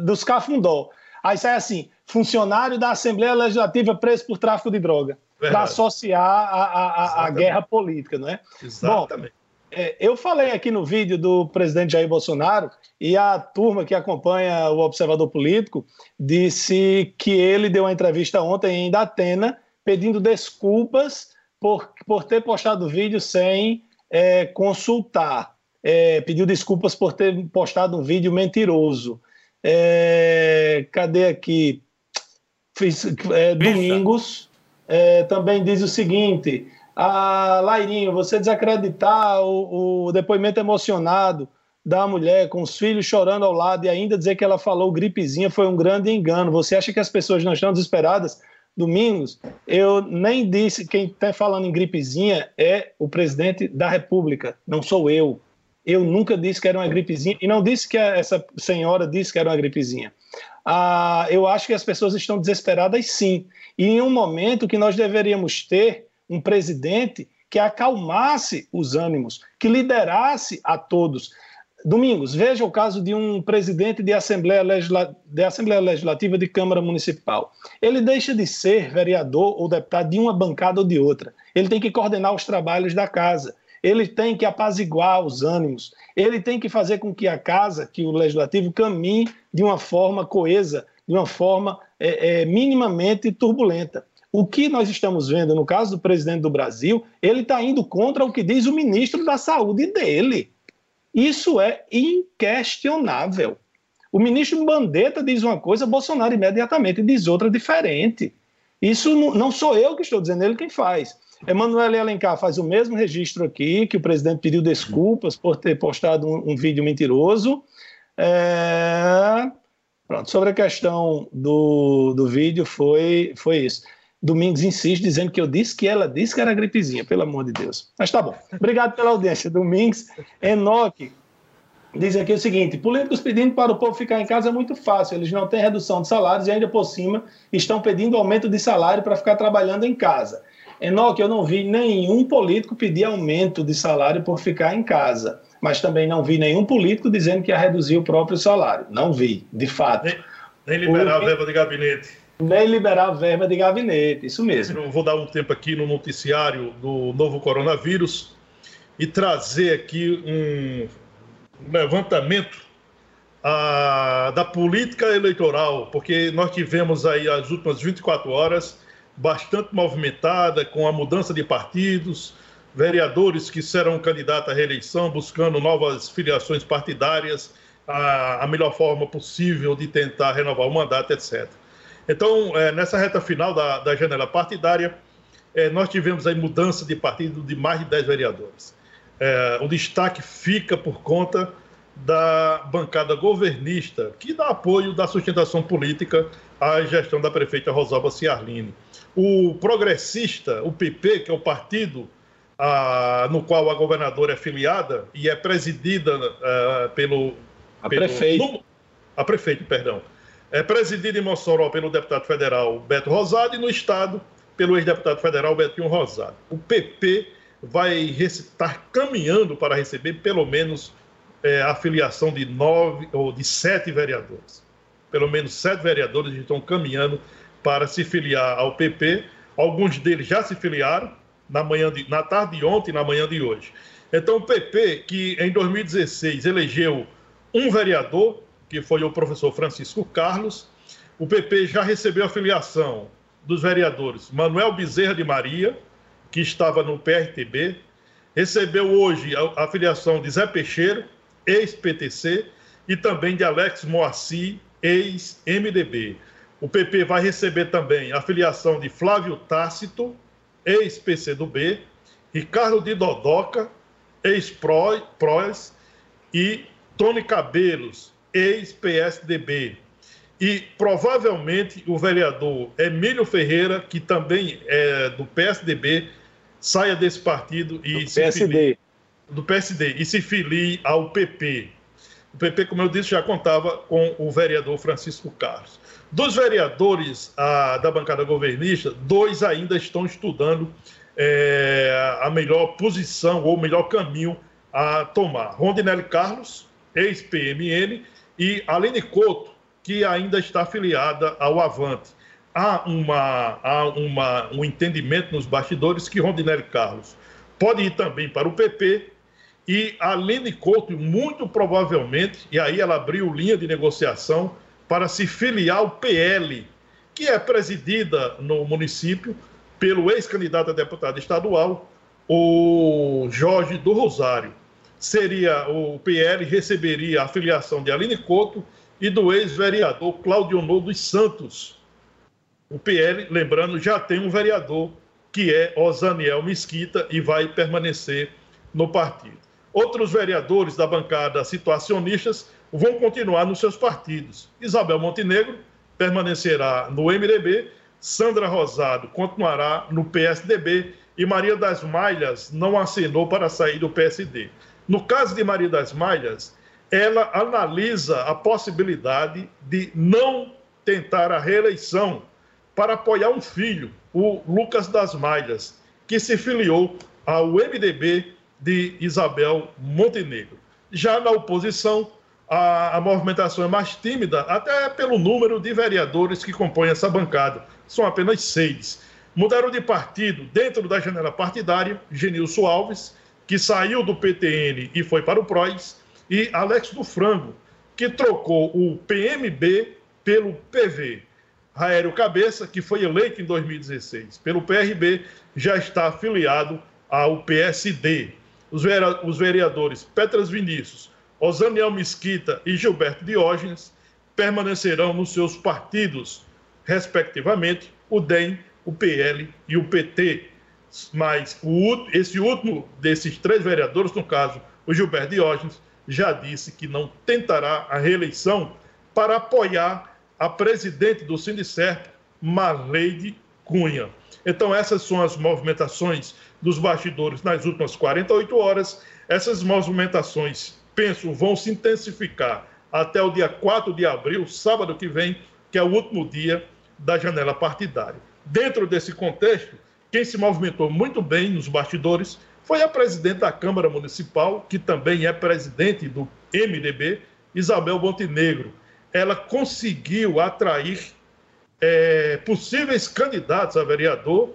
dos Cafundó. Aí sai assim, funcionário da Assembleia Legislativa preso por tráfico de droga, para associar a, a, a, guerra política, não é? Exatamente. Bom, é, eu falei aqui no vídeo do presidente Jair Bolsonaro e a turma que acompanha o Observador Político disse que ele deu uma entrevista ontem em Datena pedindo desculpas por, por ter postado o vídeo sem é, consultar. É, pediu desculpas por ter postado um vídeo mentiroso. É, cadê aqui? Fiz, é, Domingos é, também diz o seguinte: a Lairinho, você desacreditar o, o, depoimento emocionado da mulher com os filhos chorando ao lado e ainda dizer que ela falou gripezinha foi um grande engano. Você acha que as pessoas não estão desesperadas? Domingos, eu nem disse quem está falando em gripezinha é o presidente da República, não sou eu. Eu nunca disse que era uma gripezinha e não disse que essa senhora disse que era uma gripezinha. Ah, eu acho que as pessoas estão desesperadas sim. E em um momento que nós deveríamos ter um presidente que acalmasse os ânimos, que liderasse a todos. Domingos, veja o caso de um presidente de Assembleia, Legisla... de Assembleia Legislativa de Câmara Municipal. Ele deixa de ser vereador ou deputado de uma bancada ou de outra. Ele tem que coordenar os trabalhos da casa ele tem que apaziguar os ânimos, ele tem que fazer com que a casa, que o legislativo caminhe de uma forma coesa, de uma forma é, é, minimamente turbulenta. O que nós estamos vendo no caso do presidente do Brasil, ele está indo contra o que diz o ministro da Saúde dele. Isso é inquestionável. O ministro Bandetta diz uma coisa, Bolsonaro imediatamente diz outra diferente. Isso não sou eu que estou dizendo, ele quem faz. Emanuel Alencar faz o mesmo registro aqui, que o presidente pediu desculpas por ter postado um, um vídeo mentiroso. É... Pronto, sobre a questão do, do vídeo, foi, foi isso. Domingos insiste dizendo que eu disse que ela disse que era gripezinha, pelo amor de Deus. Mas tá bom. Obrigado pela audiência, Domingos. Enoque diz aqui o seguinte: políticos pedindo para o povo ficar em casa é muito fácil. Eles não têm redução de salários e ainda por cima estão pedindo aumento de salário para ficar trabalhando em casa. Enoque, eu não vi nenhum político pedir aumento de salário por ficar em casa. Mas também não vi nenhum político dizendo que ia reduzir o próprio salário. Não vi, de fato. Nem, nem liberar o... a verba de gabinete nem liberar verba de gabinete, isso mesmo. Eu vou dar um tempo aqui no noticiário do novo coronavírus e trazer aqui um levantamento a, da política eleitoral, porque nós tivemos aí as últimas 24 horas bastante movimentada com a mudança de partidos, vereadores que serão candidatos à reeleição, buscando novas filiações partidárias, a, a melhor forma possível de tentar renovar o mandato, etc. Então, é, nessa reta final da, da janela partidária, é, nós tivemos aí mudança de partido de mais de 10 vereadores. É, o destaque fica por conta da bancada governista, que dá apoio da sustentação política à gestão da prefeita Rosalba Ciarline. O progressista, o PP, que é o partido a, no qual a governadora é filiada e é presidida a, pelo... A prefeito. No, a prefeito, perdão é presidido em Mossoró pelo deputado federal Beto Rosado e no Estado pelo ex-deputado federal Betinho Rosado. O PP vai estar caminhando para receber pelo menos é, a filiação de nove ou de sete vereadores. Pelo menos sete vereadores estão caminhando para se filiar ao PP. Alguns deles já se filiaram na, manhã de, na tarde de ontem e na manhã de hoje. Então, o PP, que em 2016 elegeu um vereador, que foi o professor Francisco Carlos. O PP já recebeu a filiação dos vereadores Manuel Bezerra de Maria, que estava no PRTB, recebeu hoje a, filiação de Zé Peixeiro, ex-PTC, e também de Alex Moacir, ex-MDB. O PP vai receber também a filiação de Flávio Tácito, ex-PCdoB, Ricardo de Dodoca, ex-PROS, e Tony Cabelos, ex-PSDB. E provavelmente o vereador Emílio Ferreira, que também é do PSDB, saia desse partido e do se PSD. Filie, do PSD e se filie ao PP. O PP, como eu disse, já contava com o vereador Francisco Carlos. Dos vereadores a, da bancada governista, dois ainda estão estudando é, a melhor posição ou o melhor caminho a tomar. Rondinelli Carlos, ex-PMN, e Aline Couto, que ainda está afiliada ao Avante. Há, uma, há uma, um entendimento nos bastidores que Rondinelli Carlos pode ir também para o PP e Aline Couto, muito provavelmente, e aí ela abriu linha de negociação para se filiar ao PL, que é presidida no município pelo ex-candidato a deputado estadual, o Jorge do Rosário seria o PL receberia a filiação de Aline Couto e do ex-vereador Claudio dos Santos. O PL, lembrando, já tem um vereador que é Osaniel Mesquita e vai permanecer no partido. Outros vereadores da bancada situacionistas vão continuar nos seus partidos. Isabel Montenegro permanecerá no MDB, Sandra Rosado continuará no PSDB e Maria das Malhas não acenou para sair do PSD. No caso de Maria das Malhas, ela analisa a possibilidade de não tentar a reeleição para apoiar um filho, o Lucas das Malhas, que se filiou ao MDB de Isabel Montenegro. Já na oposição, a, a, movimentação é mais tímida, até pelo número de vereadores que compõem essa bancada. São apenas seis. Mudaram de partido dentro da janela partidária, Genilson Alves, que saiu do PTN e foi para o PROS, e Alex do Frango, que trocou o PMB pelo PV. Raério Cabeça, que foi eleito em 2016 pelo PRB, já está afiliado ao PSD. Os vereadores Petras Vinícius, Osaniel Mesquita e Gilberto Diógenes permanecerão nos seus partidos, respectivamente, o DEM, o PL e o PT. Mas o, esse último desses três vereadores, no caso, o Gilberto Diógenes, já disse que não tentará a reeleição para apoiar a presidente do Sindicerp, Marleide Cunha. Então, essas são as movimentações dos bastidores nas últimas 48 horas. Essas movimentações, penso, vão se intensificar até o dia 4 de abril, sábado que vem, que é o último dia da janela partidária. Dentro desse contexto, quem se movimentou muito bem nos bastidores foi a presidente da Câmara Municipal, que também é presidente do MDB, Isabel Montenegro. Ela conseguiu atrair é, possíveis candidatos a vereador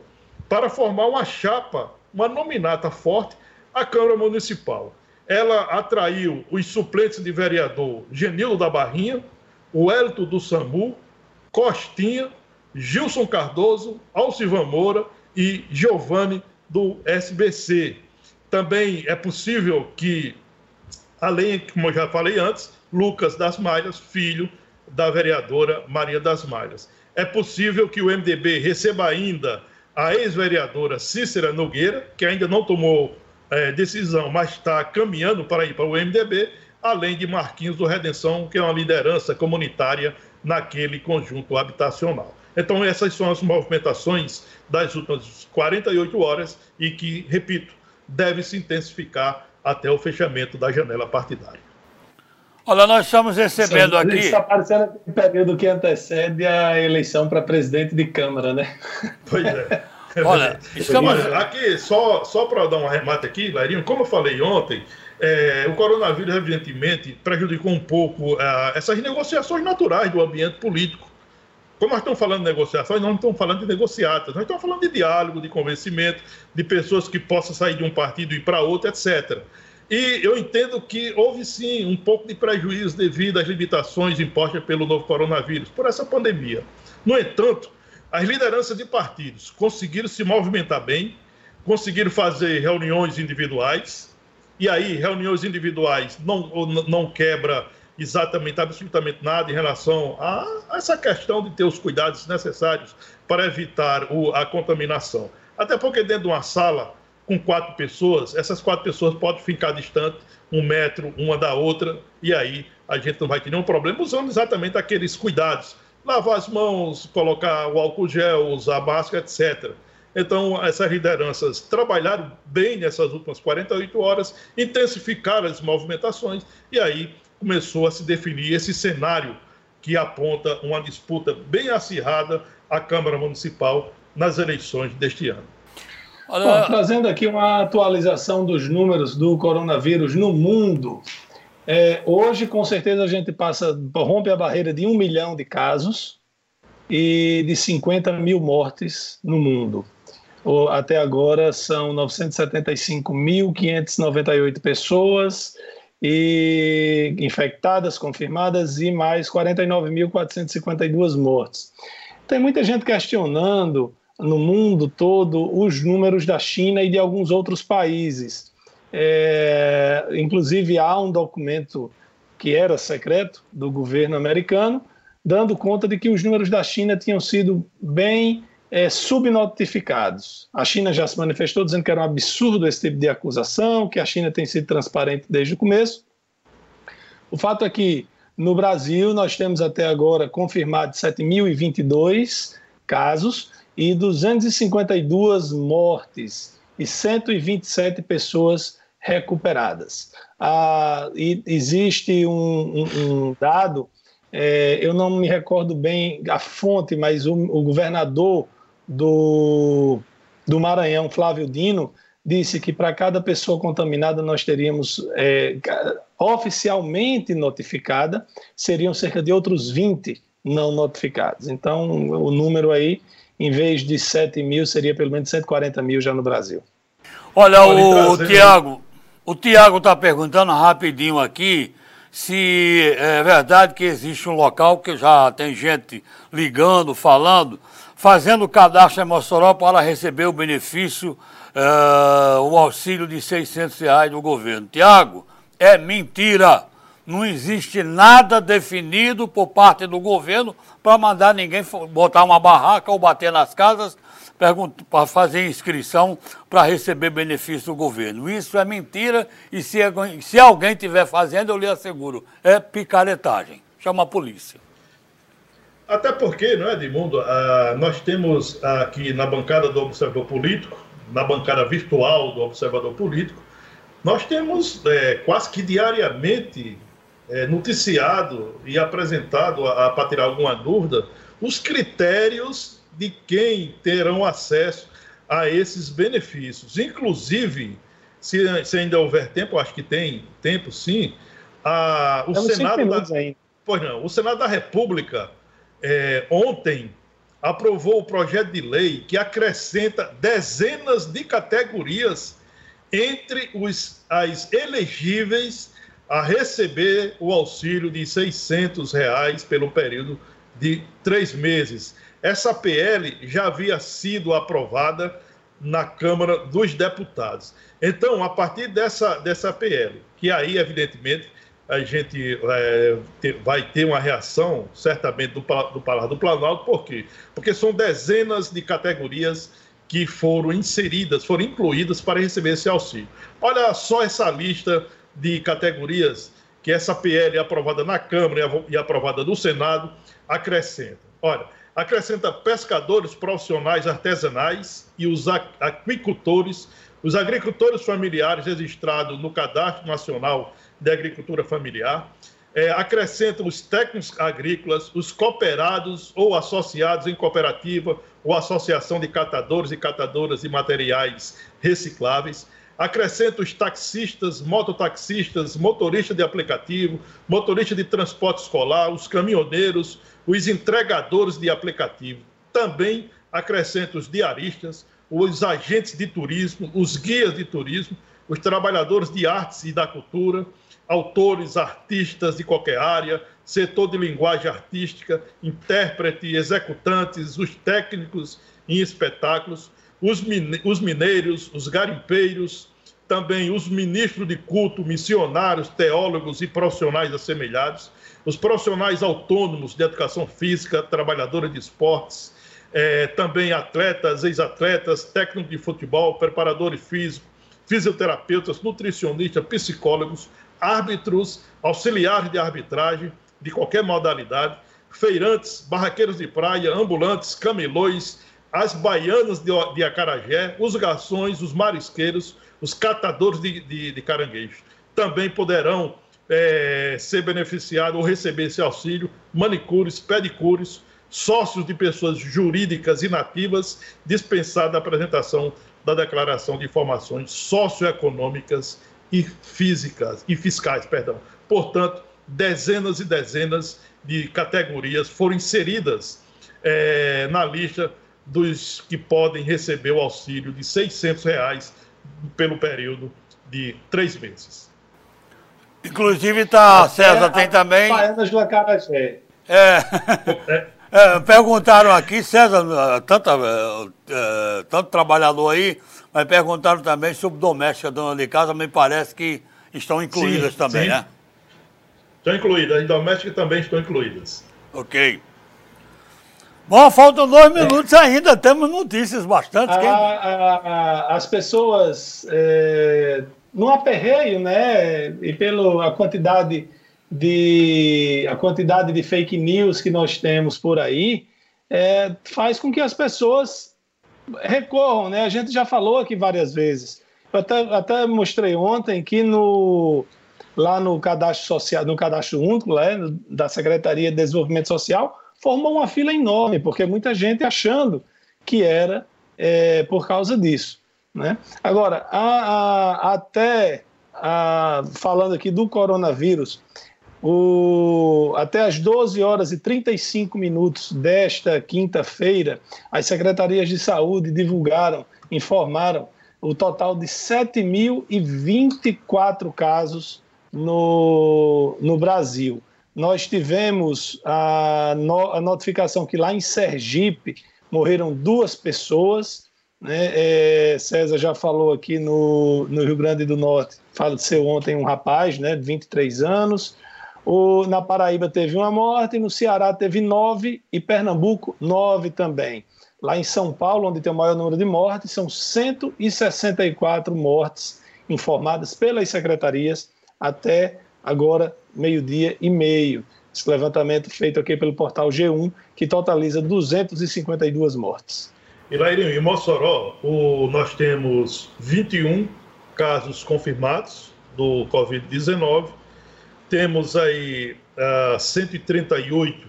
para formar uma chapa, uma nominata forte à Câmara Municipal. Ela atraiu os suplentes de vereador Genildo da Barrinha, o Hélito do Samu, Costinha, Gilson Cardoso, Alcivan Moura e Giovanni do SBC. Também é possível que, além, como eu já falei antes, Lucas das Malhas, filho da vereadora Maria das Malhas. É possível que o MDB receba ainda a ex-vereadora Cícera Nogueira, que ainda não tomou é, decisão, mas está caminhando para ir para o MDB, além de Marquinhos do Redenção, que é uma liderança comunitária naquele conjunto habitacional. Então, essas são as movimentações das últimas 48 horas e que, repito, deve se intensificar até o fechamento da janela partidária. Olha, nós estamos recebendo Sim, aqui. Está parecendo o período que antecede a eleição para presidente de Câmara, né? Pois é. Olha, estamos... Olha, aqui, só, só para dar um arremate aqui, Lairinho, como eu falei ontem, é, o coronavírus, evidentemente, prejudicou um pouco uh, essas negociações naturais do ambiente político como nós estamos falando de negociações, não estamos falando de negociatas, nós estamos falando de diálogo, de convencimento, de pessoas que possam sair de um partido e ir para outro, etc. E eu entendo que houve sim um pouco de prejuízo devido às limitações impostas pelo novo coronavírus, por essa pandemia. No entanto, as lideranças de partidos conseguiram se movimentar bem, conseguiram fazer reuniões individuais, e aí reuniões individuais não, não quebra exatamente, absolutamente nada em relação a, essa questão de ter os cuidados necessários para evitar o, a contaminação. Até porque dentro de uma sala com quatro pessoas, essas quatro pessoas podem ficar distantes, um metro uma da outra, e aí a gente não vai ter nenhum problema, usando exatamente aqueles cuidados. Lavar as mãos, colocar o álcool gel, usar máscara, etc. Então, essas lideranças trabalharam bem nessas últimas 48 horas, intensificaram as movimentações, e aí começou a se definir esse cenário que aponta uma disputa bem acirrada à Câmara Municipal nas eleições deste ano. Bom, trazendo aqui uma atualização dos números do coronavírus no mundo. É, hoje, com certeza, a gente passa, rompe a barreira de um milhão de casos e de 50 mil mortes no mundo. Até agora são 975.598 pessoas e infectadas confirmadas e mais 49.452 mortes. Tem muita gente questionando no mundo todo os números da China e de alguns outros países. É, inclusive, há um documento que era secreto do governo americano, dando conta de que os números da China tinham sido bem é, subnotificados. A China já se manifestou dizendo que era um absurdo esse tipo de acusação, que a China tem sido transparente desde o começo. O fato é que no Brasil nós temos até agora confirmados 7.022 casos e 252 mortes e 127 pessoas recuperadas. Ah, e existe um, um, um dado, é, eu não me recordo bem a fonte, mas o, o governador do, do Maranhão, Flávio Dino, disse que para cada pessoa contaminada nós teríamos, é, oficialmente notificada, seriam cerca de outros 20 não notificados. Então, o número aí, em vez de 7 mil, seria pelo menos 140 mil já no Brasil. Olha, o, o Tiago, o Tiago está perguntando rapidinho aqui se é verdade que existe um local que já tem gente ligando, falando, fazendo cadastro em Mossoró para receber o benefício, uh, o auxílio de 600 reais do governo. Tiago, é mentira. não existe nada definido por parte do governo para mandar ninguém botar uma barraca ou bater nas casas para fazer inscrição para receber benefício do governo. Isso é mentira e se, se alguém estiver fazendo, eu lhe asseguro, é picaretagem. Chama a polícia. Até porque, não é, Edmundo? Ah, nós temos aqui na bancada do Observador Político, na bancada virtual do Observador Político, nós temos é, quase que diariamente é, noticiado e apresentado, para tirar alguma dúvida, os critérios de quem terão acesso a esses benefícios. Inclusive, se, se ainda houver tempo, acho que tem tempo sim, a, o, Senado da, pois não, o Senado da República é, ontem aprovou o projeto de lei que acrescenta dezenas de categorias entre os, as elegíveis a receber o auxílio de 600 reais pelo período de três meses. Essa PL já havia sido aprovada na Câmara dos Deputados. Então, a partir dessa, dessa PL, que aí, evidentemente, a gente é, vai ter uma reação, certamente, do, do Palácio do Planalto, por quê? Porque são dezenas de categorias que foram inseridas, foram incluídas para receber esse auxílio. Olha só essa lista de categorias que essa PL aprovada na Câmara e aprovada no Senado acrescenta. Olha, acrescenta pescadores profissionais artesanais e os aquicultores, os agricultores familiares registrados no Cadastro Nacional de Agricultura Familiar, é, acrescenta os técnicos agrícolas, os cooperados ou associados em cooperativa ou associação de catadores e catadoras de materiais recicláveis, acrescenta os taxistas, mototaxistas, motoristas de aplicativo, motorista de transporte escolar, os caminhoneiros, os entregadores de aplicativo. Também acrescenta os diaristas, os agentes de turismo, os guias de turismo, os trabalhadores de artes e da cultura, autores, artistas de qualquer área, setor de linguagem artística, intérprete, executantes, os técnicos em espetáculos, os, os mineiros, os garimpeiros, também os ministros de culto, missionários, teólogos e profissionais assemelhados, os profissionais autônomos de educação física, trabalhadores de esportes, é, também atletas, ex-atletas, técnicos de futebol, preparadores físicos, fisioterapeutas, nutricionistas, psicólogos, árbitros, auxiliares de arbitragem de qualquer modalidade, feirantes, barraqueiros de praia, ambulantes, camelões, as baianas de, de Acarajé, os garçons, os marisqueiros, os catadores de, de, de caranguejos. Também poderão é, ser beneficiados ou receber esse auxílio manicures, pedicures, sócios de pessoas jurídicas inativas, dispensada a apresentação da declaração de informações socioeconômicas e físicas e fiscais, perdão. Portanto, dezenas e dezenas de categorias foram inseridas é, na lista dos que podem receber o auxílio de 600 reais pelo período de três meses. Inclusive, tá, César, tem também. Baianas do Acarajé. É. é. É, perguntaram aqui, César, tanto, é, tanto trabalhador aí, mas perguntaram também sobre doméstica, dona de casa, me parece que estão incluídas sim, também, sim. né? Estão incluídas, as domésticas também estão incluídas. Ok. Bom, faltam dois minutos é. ainda, temos notícias bastante. A, a, a, as pessoas, é, no aperreio, né, e pela quantidade de a quantidade de fake news que nós temos por aí, é, faz com que as pessoas recorram, né? A gente já falou aqui várias vezes. Eu até, até mostrei ontem que no lá no cadastro social, no cadastro único, né, da Secretaria de Desenvolvimento Social, formou uma fila enorme, porque muita gente achando que era é, por causa disso. Né? Agora, a, a, até a, falando aqui do coronavírus, o, até as 12 horas e 35 minutos desta quinta-feira, as secretarias de saúde divulgaram, informaram o total de 7.024 casos no, no Brasil. Nós tivemos a, no, a notificação que lá em Sergipe morreram duas pessoas. Né? É, César já falou aqui no, no Rio Grande do Norte, faleceu ontem um rapaz né, de 23 anos. O, na Paraíba teve uma morte, no Ceará teve nove e Pernambuco, nove também. Lá em São Paulo, onde tem o maior número de mortes, são 164 mortes informadas pelas secretarias até agora, meio-dia e meio. Esse levantamento feito aqui pelo portal G1, que totaliza 252 mortes. E lá em Mossoró, o, nós temos 21 casos confirmados do Covid-19, temos aí uh, 138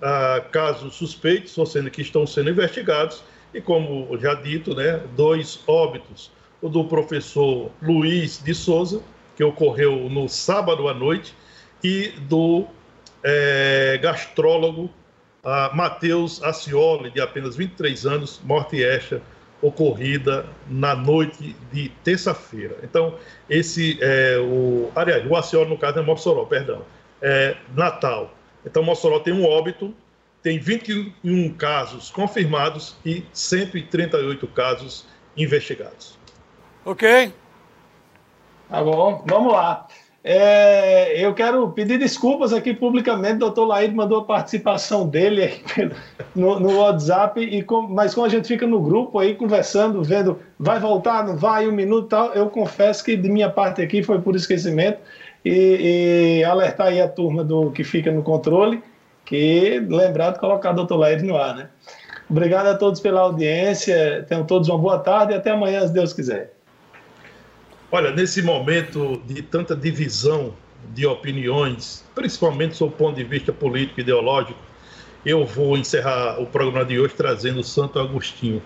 uh, casos suspeitos, ou seja, que estão sendo investigados, e como já dito, né, dois óbitos. O do professor Luiz de Souza, que ocorreu no sábado à noite, e do é, gastrólogo uh, Matheus Acioli, de apenas 23 anos, morte esta, ocorrida na noite de terça-feira. Então, esse é o. Aliás, o Acioli, no caso, é Mossoró, perdão. É Natal. Então, Mossoró tem um óbito, tem 21 casos confirmados e 138 casos investigados. Ok. Tá bom, vamos lá. É, eu quero pedir desculpas aqui publicamente. O doutor Laíde mandou a participação dele no, no, WhatsApp, e com, mas como a gente fica no grupo aí conversando, vendo vai voltar, não vai, um minuto e tal, eu confesso que de minha parte aqui foi por esquecimento e, e alertar aí a turma do que fica no controle, que lembrar de colocar o doutor Laíde no ar, né? Obrigado a todos pela audiência, tenham todos uma boa tarde e até amanhã, se Deus quiser. Olha, nesse momento de tanta divisão de opiniões, principalmente sob o ponto de vista político e ideológico, eu vou encerrar o programa de hoje trazendo Santo Agostinho.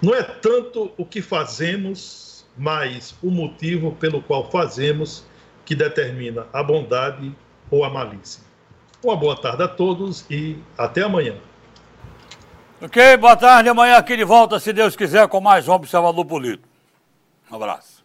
Não é tanto o que fazemos, mas o motivo pelo qual fazemos que determina a bondade ou a malícia. Uma boa tarde a todos e até amanhã. Ok, boa tarde. Amanhã aqui de volta, se Deus quiser, com mais um Observador Político. Um abraço.